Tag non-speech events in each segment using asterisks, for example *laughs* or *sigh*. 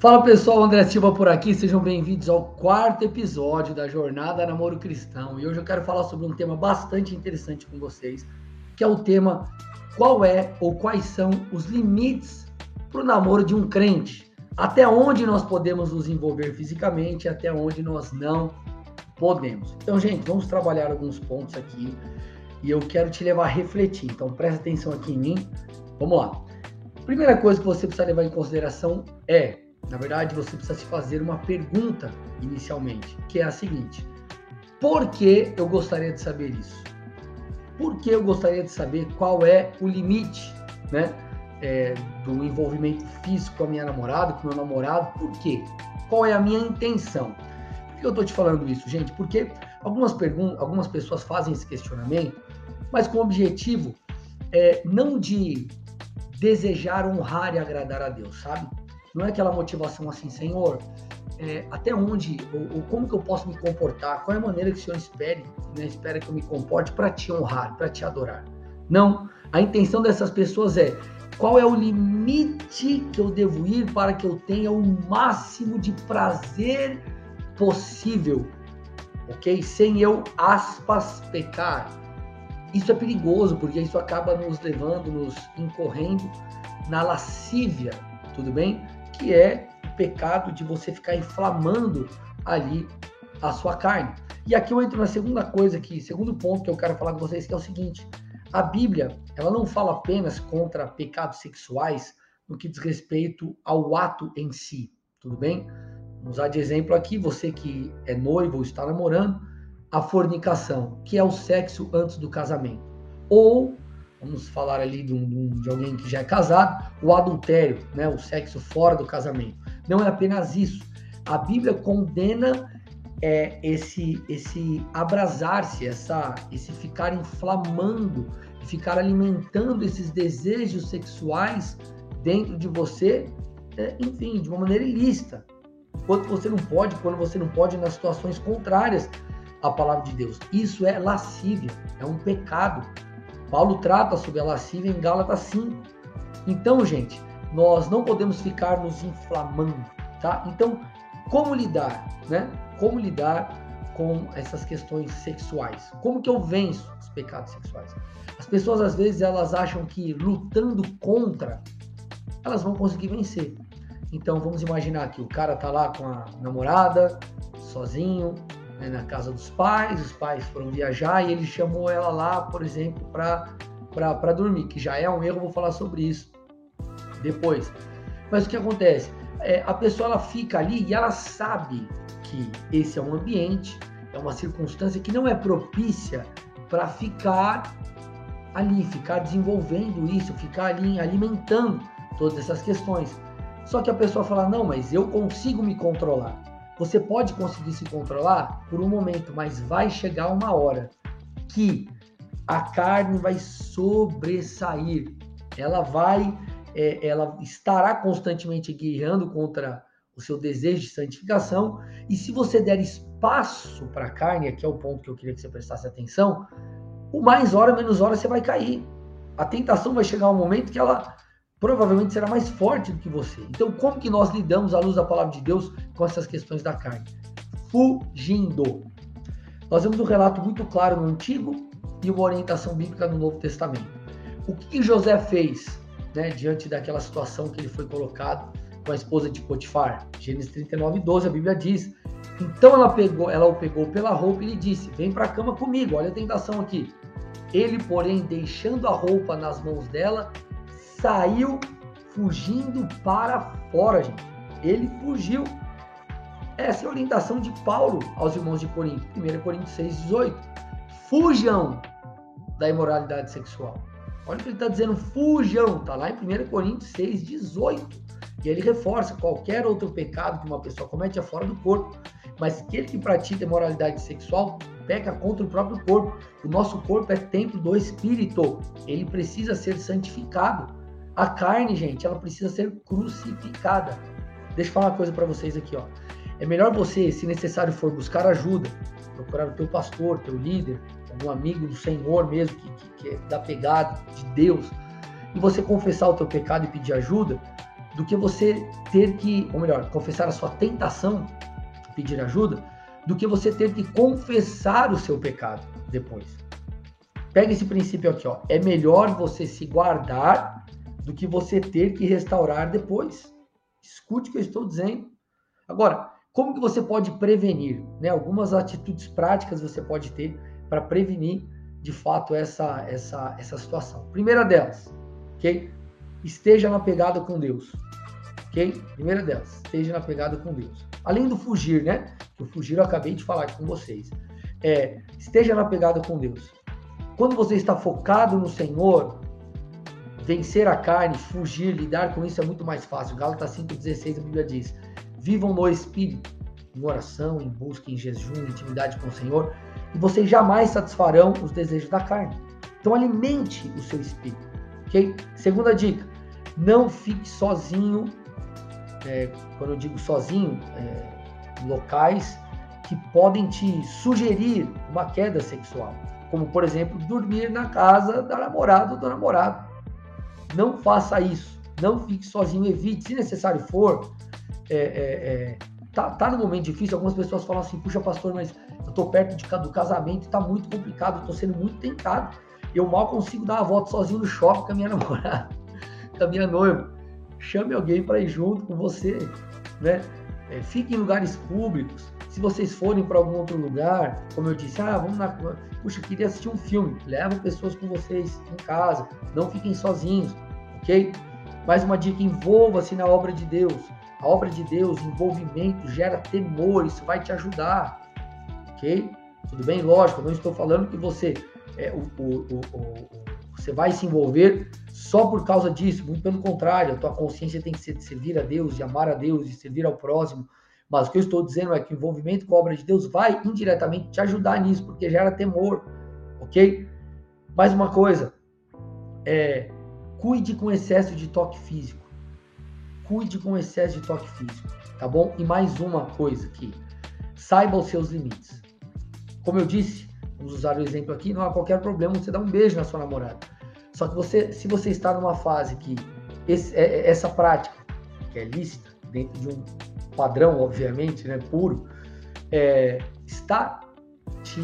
Fala pessoal, André Silva por aqui, sejam bem-vindos ao quarto episódio da Jornada Namoro Cristão. E hoje eu quero falar sobre um tema bastante interessante com vocês, que é o tema qual é ou quais são os limites para o namoro de um crente. Até onde nós podemos nos envolver fisicamente, até onde nós não podemos. Então, gente, vamos trabalhar alguns pontos aqui e eu quero te levar a refletir. Então, presta atenção aqui em mim. Vamos lá. Primeira coisa que você precisa levar em consideração é na verdade, você precisa se fazer uma pergunta inicialmente, que é a seguinte: por que eu gostaria de saber isso? Por que eu gostaria de saber qual é o limite, né, é, do envolvimento físico com a minha namorada, com o meu namorado? Por quê? Qual é a minha intenção? Por que eu estou te falando isso, gente? Porque algumas, algumas pessoas fazem esse questionamento, mas com o objetivo é, não de desejar honrar e agradar a Deus, sabe? Não é aquela motivação assim, Senhor, é, até onde, ou, ou, como que eu posso me comportar? Qual é a maneira que o Senhor espere, né, espera que eu me comporte para te honrar, para te adorar? Não. A intenção dessas pessoas é qual é o limite que eu devo ir para que eu tenha o máximo de prazer possível, ok? Sem eu, aspas, pecar. Isso é perigoso, porque isso acaba nos levando, nos incorrendo na lascívia, tudo bem? Que é o pecado de você ficar inflamando ali a sua carne. E aqui eu entro na segunda coisa aqui, segundo ponto que eu quero falar com vocês, que é o seguinte: a Bíblia, ela não fala apenas contra pecados sexuais no que diz respeito ao ato em si, tudo bem? Vamos usar de exemplo aqui, você que é noivo ou está namorando, a fornicação, que é o sexo antes do casamento. Ou vamos falar ali de, um, de, alguém que já é casado, o adultério, né, o sexo fora do casamento. Não é apenas isso. A Bíblia condena é, esse esse abrasar-se, essa esse ficar inflamando, ficar alimentando esses desejos sexuais dentro de você, é, enfim, de uma maneira ilícita. Quando você não pode, quando você não pode nas situações contrárias à palavra de Deus. Isso é lascívia, é um pecado. Paulo trata sobre a lascívia em Gálatas 5. Então, gente, nós não podemos ficar nos inflamando, tá? Então, como lidar, né? Como lidar com essas questões sexuais? Como que eu venço os pecados sexuais? As pessoas às vezes elas acham que lutando contra elas vão conseguir vencer. Então vamos imaginar que o cara tá lá com a namorada, sozinho, né, na casa dos pais, os pais foram viajar e ele chamou ela lá, por exemplo, para dormir, que já é um erro, vou falar sobre isso depois. Mas o que acontece? É, a pessoa ela fica ali e ela sabe que esse é um ambiente, é uma circunstância que não é propícia para ficar ali, ficar desenvolvendo isso, ficar ali alimentando todas essas questões. Só que a pessoa fala: não, mas eu consigo me controlar. Você pode conseguir se controlar por um momento, mas vai chegar uma hora que a carne vai sobressair. Ela vai, é, ela estará constantemente guerreando contra o seu desejo de santificação. E se você der espaço para a carne, aqui é o ponto que eu queria que você prestasse atenção, o mais hora, menos hora você vai cair. A tentação vai chegar um momento que ela provavelmente será mais forte do que você. Então, como que nós lidamos à luz da palavra de Deus com essas questões da carne? Fugindo. Nós vemos um relato muito claro no Antigo e uma orientação bíblica no Novo Testamento. O que José fez né, diante daquela situação que ele foi colocado com a esposa de Potifar? Gênesis 39, 12, a Bíblia diz. Então ela pegou, ela o pegou pela roupa e lhe disse: Vem para a cama comigo, olha a tentação aqui. Ele, porém, deixando a roupa nas mãos dela, saiu fugindo para fora, gente. Ele fugiu. Essa é a orientação de Paulo aos irmãos de Corinto, 1 Coríntios 6, 18. Fujam da imoralidade sexual. Olha o que ele está dizendo, fujam, está lá em 1 Coríntios 6, 18. E ele reforça qualquer outro pecado que uma pessoa comete é fora do corpo, mas aquele que pratica imoralidade sexual peca contra o próprio corpo. O nosso corpo é templo do Espírito, ele precisa ser santificado. A carne, gente, ela precisa ser crucificada. Deixa eu falar uma coisa para vocês aqui, ó. É melhor você, se necessário for, buscar ajuda, procurar o teu pastor, teu líder, algum amigo do Senhor mesmo, que, que, que é da pegada de Deus, e você confessar o teu pecado e pedir ajuda, do que você ter que, ou melhor, confessar a sua tentação, pedir ajuda, do que você ter que confessar o seu pecado depois. Pega esse princípio aqui, ó. É melhor você se guardar do que você ter que restaurar depois. Escute o que eu estou dizendo. Agora, como que você pode prevenir? Né? Algumas atitudes práticas você pode ter para prevenir de fato essa, essa, essa situação. Primeira delas, ok? Esteja na pegada com Deus. Ok? Primeira delas, esteja na pegada com Deus. Além do fugir, né? O fugir eu acabei de falar com vocês. É, esteja na pegada com Deus. Quando você está focado no Senhor, vencer a carne, fugir, lidar com isso é muito mais fácil. Gálatas 5,16 a Bíblia diz: vivam no Espírito, em oração, em busca, em jejum, em intimidade com o Senhor, e vocês jamais satisfarão os desejos da carne. Então alimente o seu espírito, ok? Segunda dica: não fique sozinho. É, quando eu digo sozinho, é, locais que podem te sugerir uma queda sexual, como por exemplo dormir na casa da namorada ou do namorado. Não faça isso. Não fique sozinho. Evite, se necessário for. É, é, é tá, tá no momento difícil. Algumas pessoas falam assim: puxa, pastor, mas eu tô perto de, do casamento, está muito complicado, eu tô sendo muito tentado. Eu mal consigo dar uma volta sozinho no shopping com a minha *laughs* namorada, com a minha noiva. Chame alguém para ir junto com você, né? É, fique em lugares públicos. Se vocês forem para algum outro lugar, como eu disse, ah, vamos na. Puxa, queria assistir um filme. Levam pessoas com vocês em casa. Não fiquem sozinhos, ok? Mais uma dica: envolva-se na obra de Deus. A obra de Deus, envolvimento, gera temor, isso vai te ajudar ok? Tudo bem? Lógico, não estou falando que você, é, o, o, o, você vai se envolver só por causa disso, muito pelo contrário, a tua consciência tem que ser de servir a Deus, de amar a Deus, de servir ao próximo. Mas o que eu estou dizendo é que o envolvimento com a obra de Deus vai indiretamente te ajudar nisso, porque gera temor, ok? Mais uma coisa, é, cuide com excesso de toque físico. Cuide com excesso de toque físico, tá bom? E mais uma coisa aqui, saiba os seus limites. Como eu disse, vamos usar o exemplo aqui, não há qualquer problema você dar um beijo na sua namorada. Só que você, se você está numa fase que esse, é, é, essa prática, que é lícita, dentro de um padrão, obviamente, né, puro, é, está te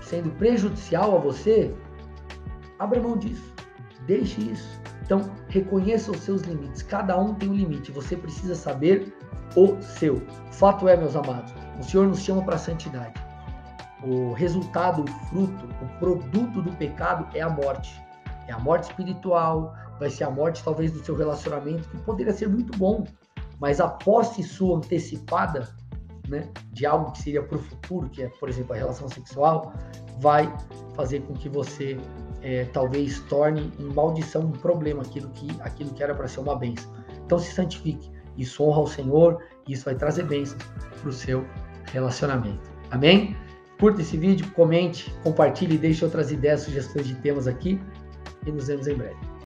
sendo prejudicial a você, abra mão disso. Deixe isso. Então, reconheça os seus limites. Cada um tem um limite. Você precisa saber o seu. Fato é, meus amados, o Senhor nos chama para a santidade o resultado, o fruto, o produto do pecado é a morte. É a morte espiritual, vai ser a morte talvez do seu relacionamento, que poderia ser muito bom, mas a posse sua antecipada, né, de algo que seria para o futuro, que é, por exemplo, a relação sexual, vai fazer com que você é, talvez torne em maldição um problema aquilo que, aquilo que era para ser uma bênção. Então se santifique, isso honra ao Senhor, isso vai trazer bênçãos para o seu relacionamento. Amém? Curta esse vídeo, comente, compartilhe, deixe outras ideias, sugestões de temas aqui e nos vemos em breve.